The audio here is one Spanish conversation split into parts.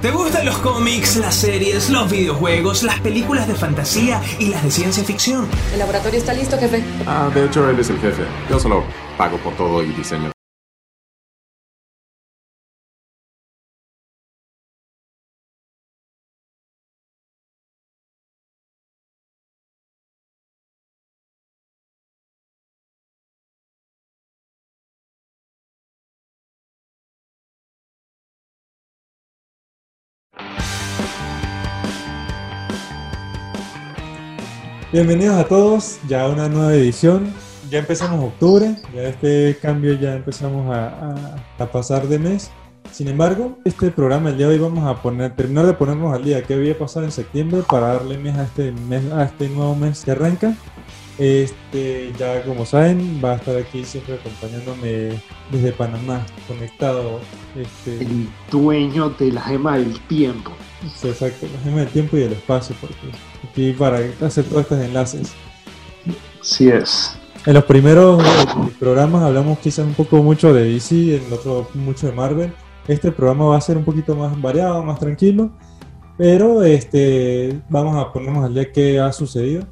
¿Te gustan los cómics, las series, los videojuegos, las películas de fantasía y las de ciencia ficción? El laboratorio está listo, jefe. Ah, de hecho él es el jefe. Yo solo pago por todo y diseño. Bienvenidos a todos, ya a una nueva edición. Ya empezamos octubre, ya este cambio ya empezamos a, a- a pasar de mes. Sin embargo, este programa el día de hoy vamos a poner, terminar de ponernos al día que había pasado en septiembre para darle mes a este mes, a este nuevo mes que arranca. Este, ya como saben, va a estar aquí siempre acompañándome desde Panamá, conectado. Este, el dueño de la gema del tiempo. Sí, exacto, gema del tiempo y del espacio, porque aquí para hacer todos estos enlaces. Sí es. En los primeros eh, programas hablamos quizás un poco mucho de DC, en el otro mucho de Marvel. Este programa va a ser un poquito más variado, más tranquilo, pero este, vamos a ponernos al día qué ha sucedido.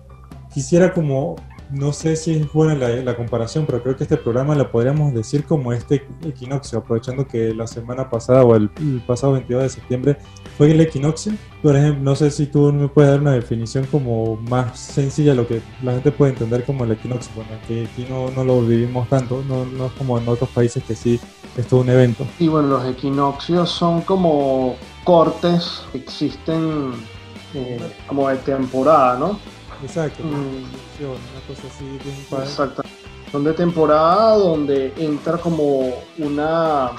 Quisiera como, no sé si es buena la, la comparación, pero creo que este programa lo podríamos decir como este equinoccio, aprovechando que la semana pasada o el, el pasado 22 de septiembre fue el equinoccio. Por ejemplo, no sé si tú me puedes dar una definición como más sencilla, lo que la gente puede entender como el equinoccio. Bueno, que aquí no, no lo vivimos tanto, no, no es como en otros países que sí es todo un evento. Y bueno, los equinoccios son como cortes que existen eh, como de temporada, ¿no? Exacto, Mm. una cosa así un par- Exacto. Son de temporada donde entra como una,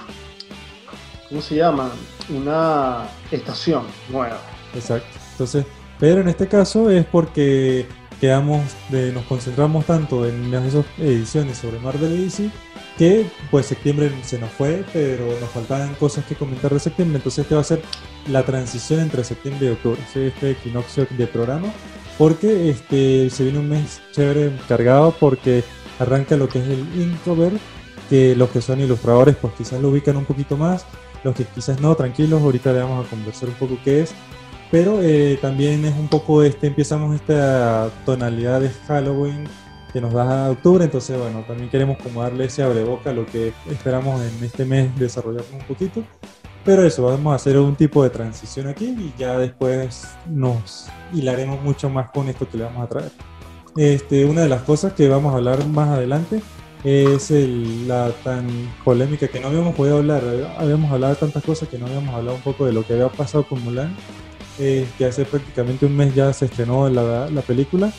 ¿cómo se llama? Una estación nueva. Exacto. Entonces, pero en este caso es porque quedamos, de, nos concentramos tanto en esas ediciones sobre Marvel y DC que pues septiembre se nos fue, pero nos faltaban cosas que comentar de septiembre, entonces este va a ser la transición entre septiembre y octubre, ¿sí? este equinoccio de programa, porque este se viene un mes chévere cargado porque arranca lo que es el Inktober, que los que son ilustradores pues quizás lo ubican un poquito más, los que quizás no, tranquilos, ahorita le vamos a conversar un poco qué es, pero eh, también es un poco este, empezamos esta tonalidad de Halloween que nos da octubre, entonces bueno, también queremos como darle ese abreboca a lo que esperamos en este mes desarrollarnos un poquito, pero eso, vamos a hacer un tipo de transición aquí y ya después nos hilaremos mucho más con esto que le vamos a traer. Este, una de las cosas que vamos a hablar más adelante es el- la tan polémica que no habíamos podido hablar, habíamos hablado de tantas cosas que no habíamos hablado un poco de lo que había pasado con Mulan, eh, que hace prácticamente un mes ya se estrenó la, la película.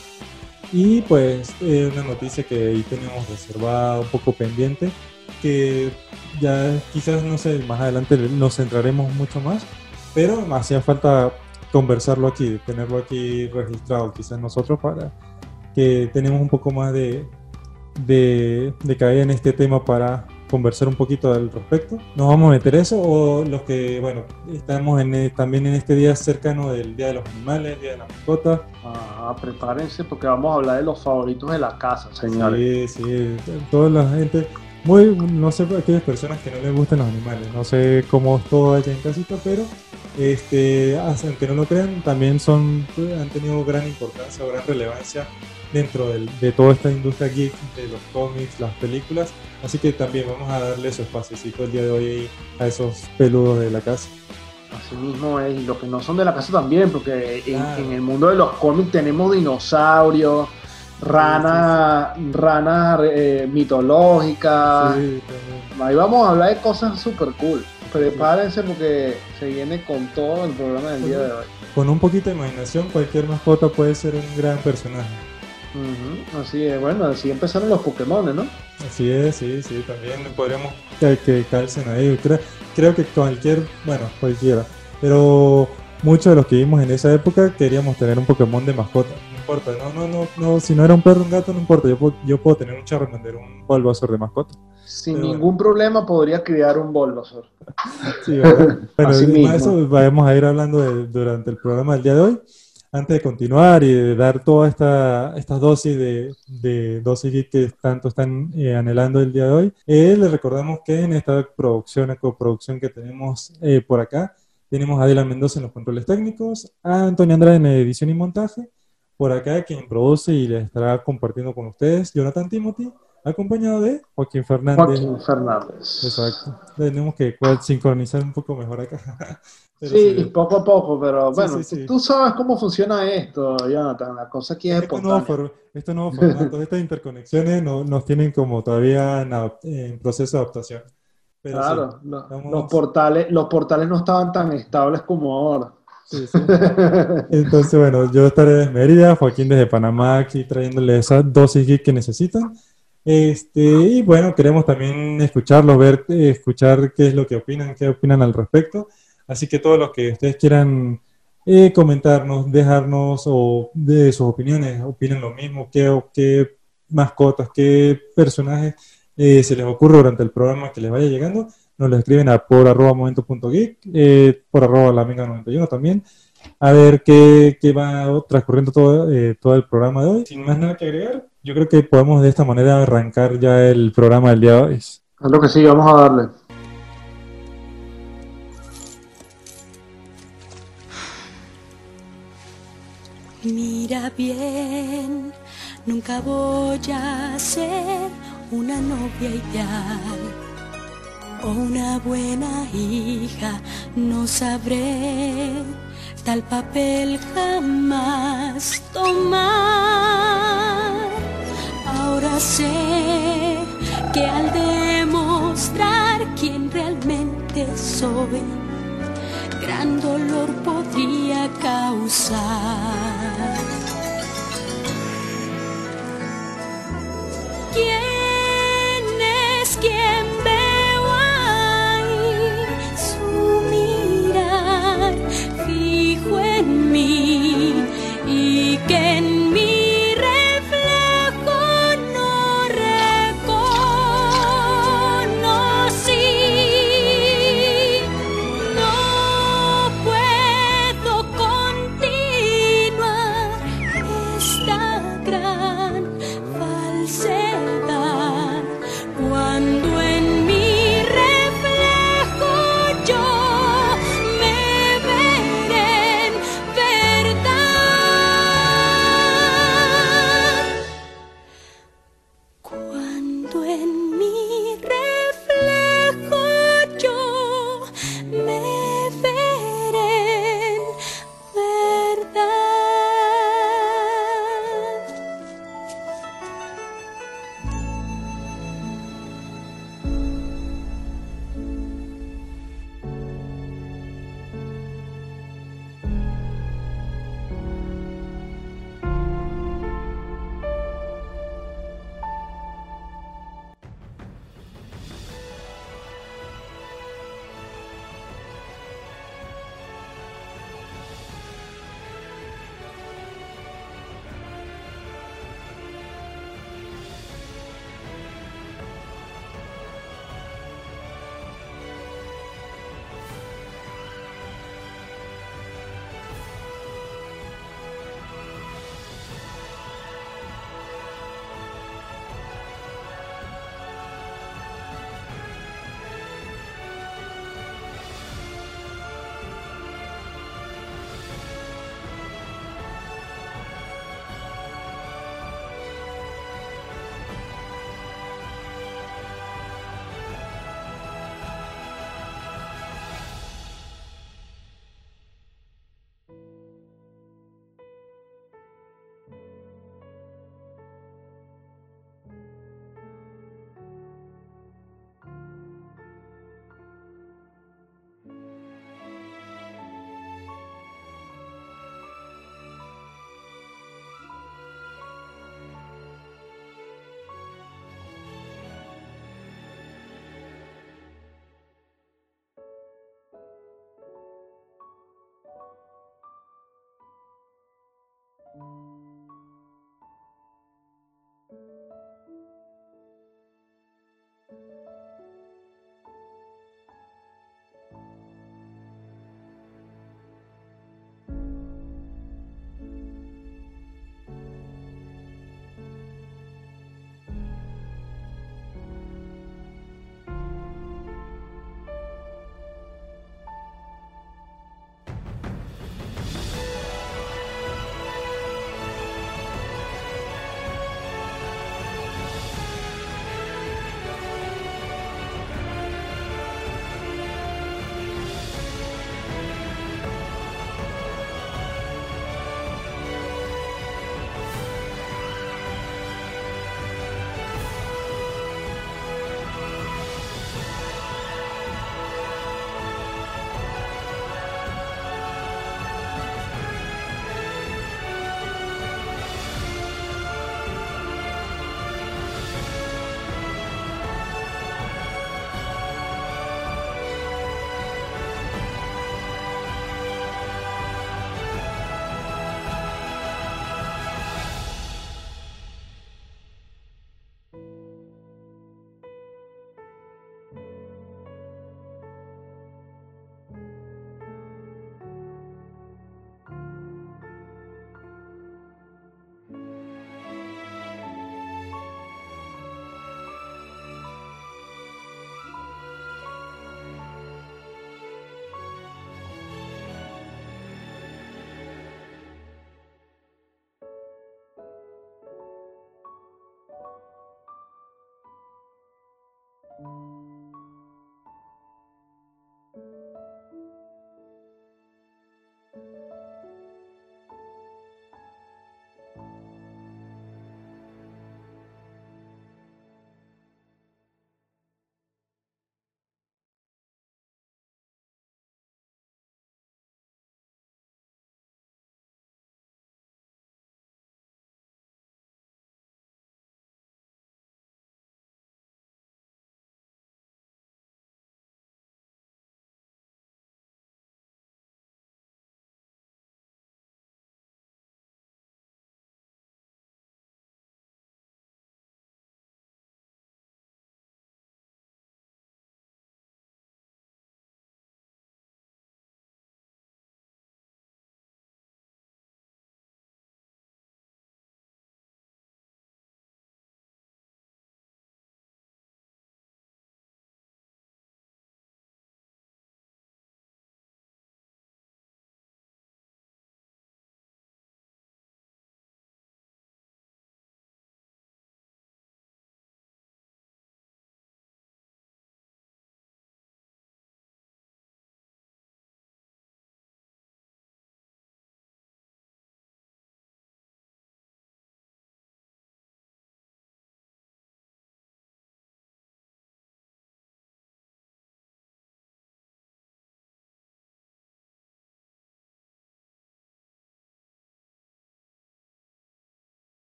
Y pues eh, una noticia que ahí teníamos reservada, un poco pendiente, que ya quizás, no sé, más adelante nos centraremos mucho más, pero hacía falta conversarlo aquí, tenerlo aquí registrado, quizás nosotros para que tenemos un poco más de, de, de caer en este tema para conversar un poquito al respecto. ¿Nos vamos a meter eso o los que, bueno, estamos en, eh, también en este día cercano del Día de los Animales, Día de la Mascota? Ah, prepárense porque vamos a hablar de los favoritos de la casa, señores. Sí, sí, toda la gente, muy, no sé, aquellas personas que no les gustan los animales, no sé cómo es todo allá en casita, pero este, aunque no lo crean, también son, han tenido gran importancia o gran relevancia dentro de toda esta industria geek, de los cómics, las películas, así que también vamos a darle su espacito el día de hoy a esos peludos de la casa. Así mismo es, y los que no son de la casa también, porque en, Claro. en el mundo de los cómics tenemos dinosaurios, ranas, ranas eh, mitológicas. Sí. Ahí vamos a hablar de cosas super cool. Prepárense porque se viene con todo el programa del día de hoy. Con un poquito de imaginación, cualquier mascota puede ser un gran personaje. Ujú, Así es, bueno, así empezaron los Pokémon, ¿no? Así es, sí, sí, también podríamos que, que calcen ahí. Creo, creo que cualquier, bueno, cualquiera, pero muchos de los que vimos en esa época queríamos tener un Pokémon de mascota. No importa, no, no, no, no, si no era un perro un gato, no importa, yo puedo, yo puedo tener un Charmander, un Bulbasaur de mascota. Sin Pero ningún problema podría criar un Bulbasaur. Sí, bueno, Así mismo. eso vamos a ir hablando de- durante el programa del día de hoy. Antes de continuar y de dar todas esta, estas dosis de, de dosis que tanto están eh, anhelando el día de hoy, eh, les recordamos que en esta producción, coproducción que tenemos eh, por acá, Tenemos a Adela Mendoza en los controles técnicos, a Antonio Andrade en edición y montaje, por acá quien produce y les estará compartiendo con ustedes, Jonathan Timothy, acompañado de Joaquín Fernández. Joaquín Fernández. Exacto. Tenemos que sincronizar un poco mejor acá. sí, poco a poco, pero bueno, tú sabes cómo funciona esto, Jonathan. La cosa aquí es estos nuevos, estos nuevos formatos, estas interconexiones no, nos tienen como todavía en, proceso de adaptación. claro, los, portales, los portales no estaban tan estables como ahora. Entonces, bueno, yo estaré desde Mérida, Joaquín desde Panamá, aquí trayéndole esa dosis que necesitan. Este, y bueno, queremos también escucharlos, ver, escuchar qué es lo que opinan, qué opinan al respecto. Así que todos los que ustedes quieran eh, comentarnos, dejarnos o de sus opiniones, opinen lo mismo, qué, qué mascotas, qué personajes eh, se les ocurre durante el programa que les vaya llegando, nos lo escriben a por arroba momento.geek, eh, por arroba la 91 también, a ver qué, qué va transcurriendo todo, todo el programa de hoy. Sin más nada que agregar, yo creo que podemos de esta manera arrancar ya el programa del día de hoy. Es lo que sí, vamos a darle. Mira bien, nunca voy a ser una novia ideal o una buena hija, no sabré tal papel jamás tomar. Ahora sé que al demostrar quién realmente soy, gran dolor podría causar. ¿Quién es quien fijo en mí y que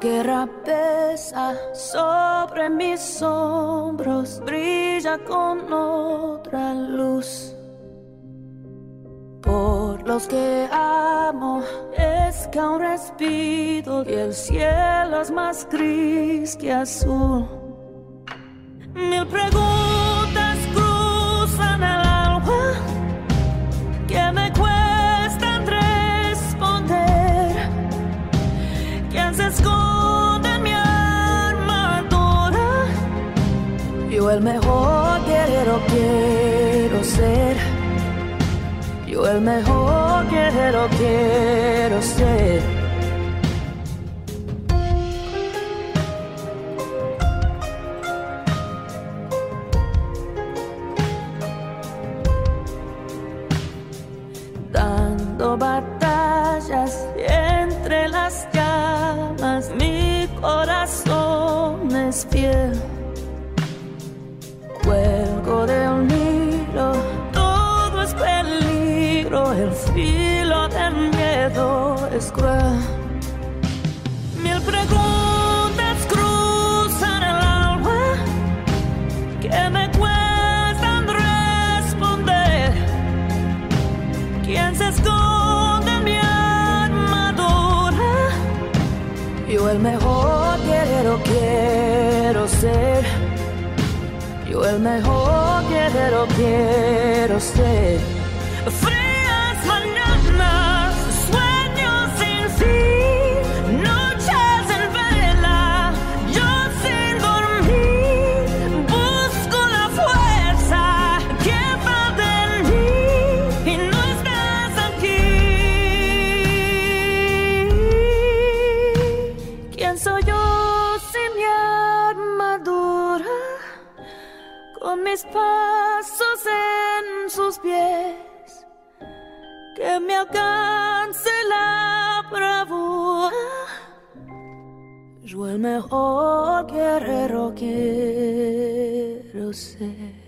guerra pesa sobre mis hombros, brilla con otra luz. Por los que amo es que un respiro y el cielo es más gris que azul. Yo el mejor guerrero quiero ser. Yo el mejor guerrero quiero ser. Mil preguntas cruzan el alma que me cuestan responder. ¿Quién se esconde en mi armadura? Yo el mejor guerrero quiero ser. Yo el mejor guerrero quiero ser. Me alcance la bravura. Yo el mejor guerrero quiero ser.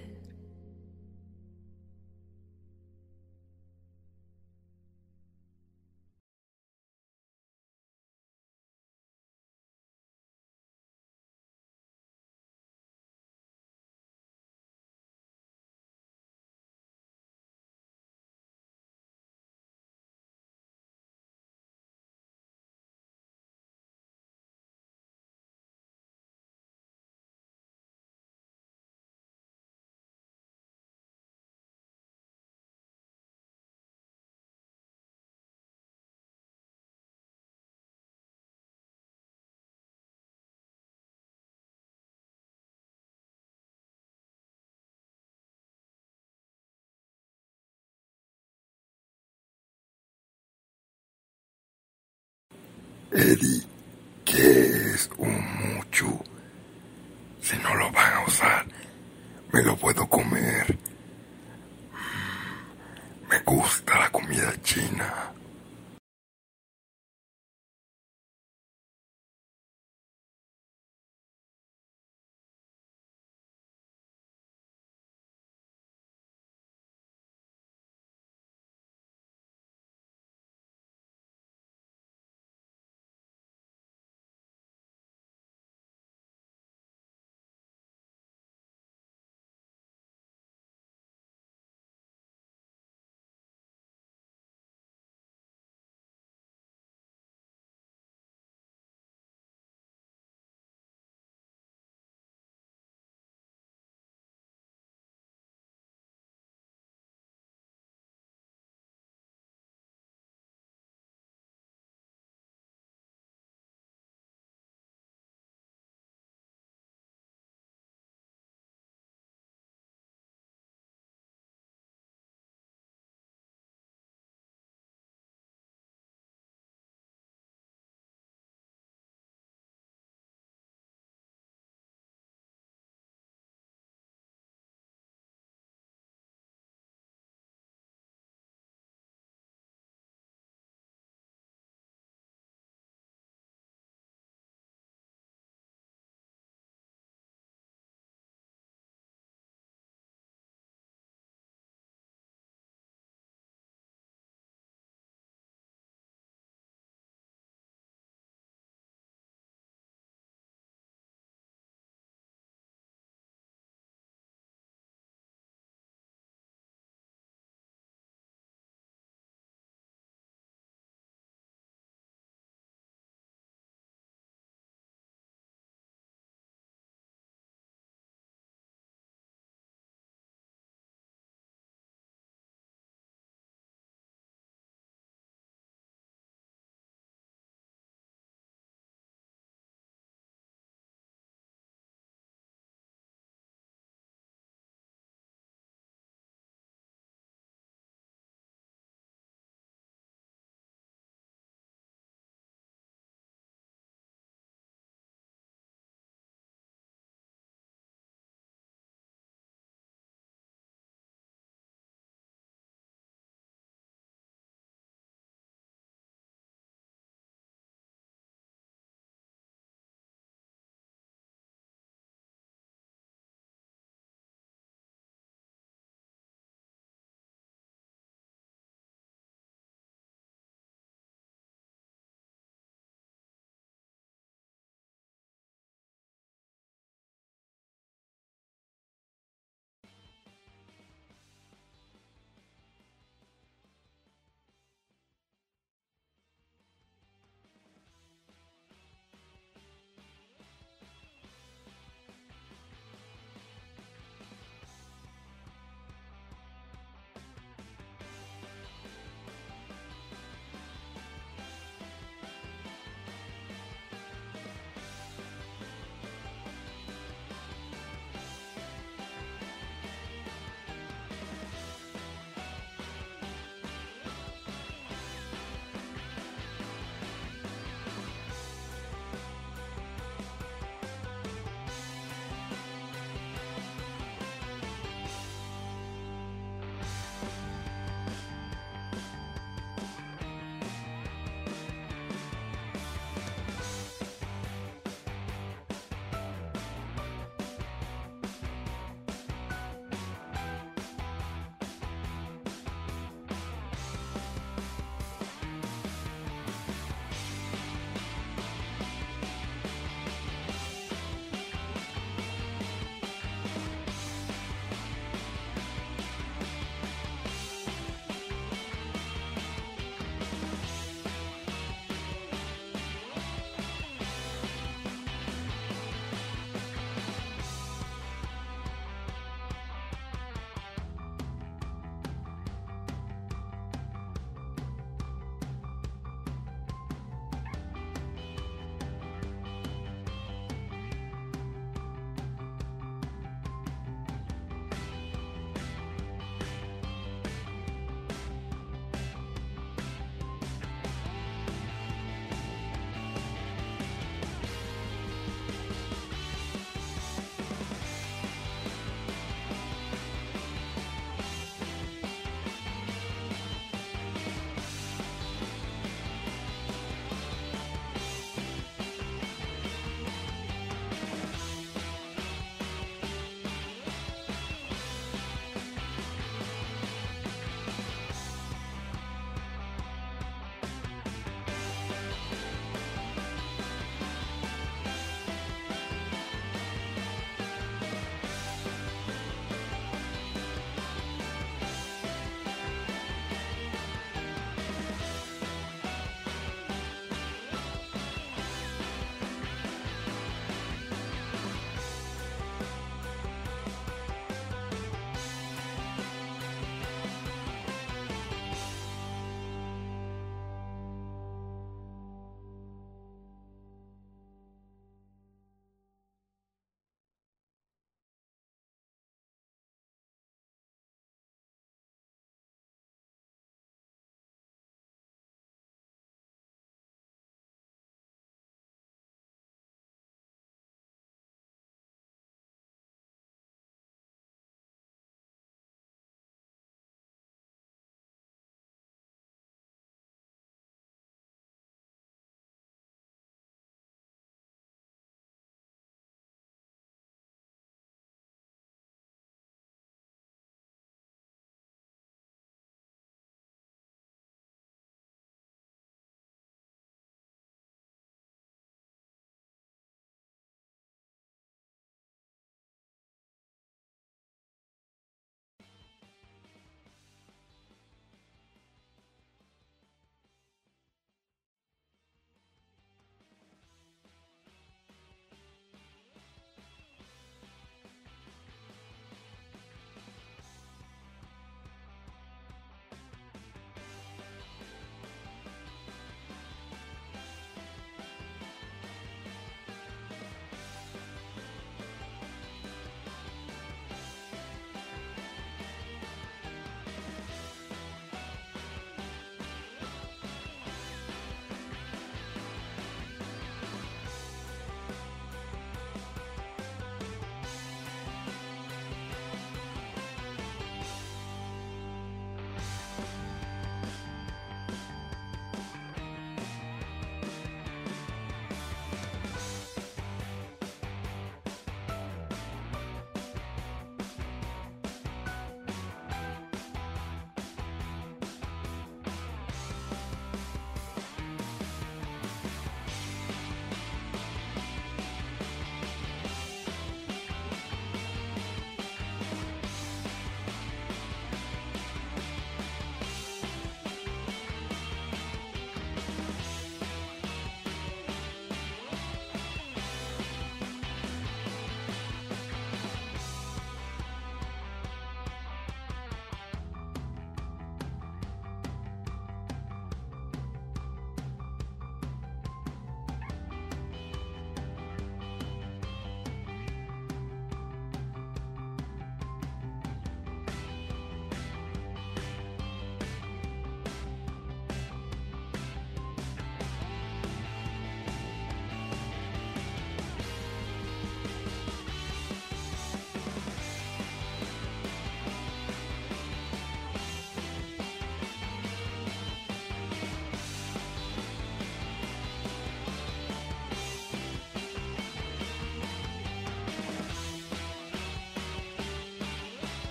Eddie, ¿qué es un mucho? Si no lo van a usar, me lo puedo comer. Mm, Me gusta la comida china.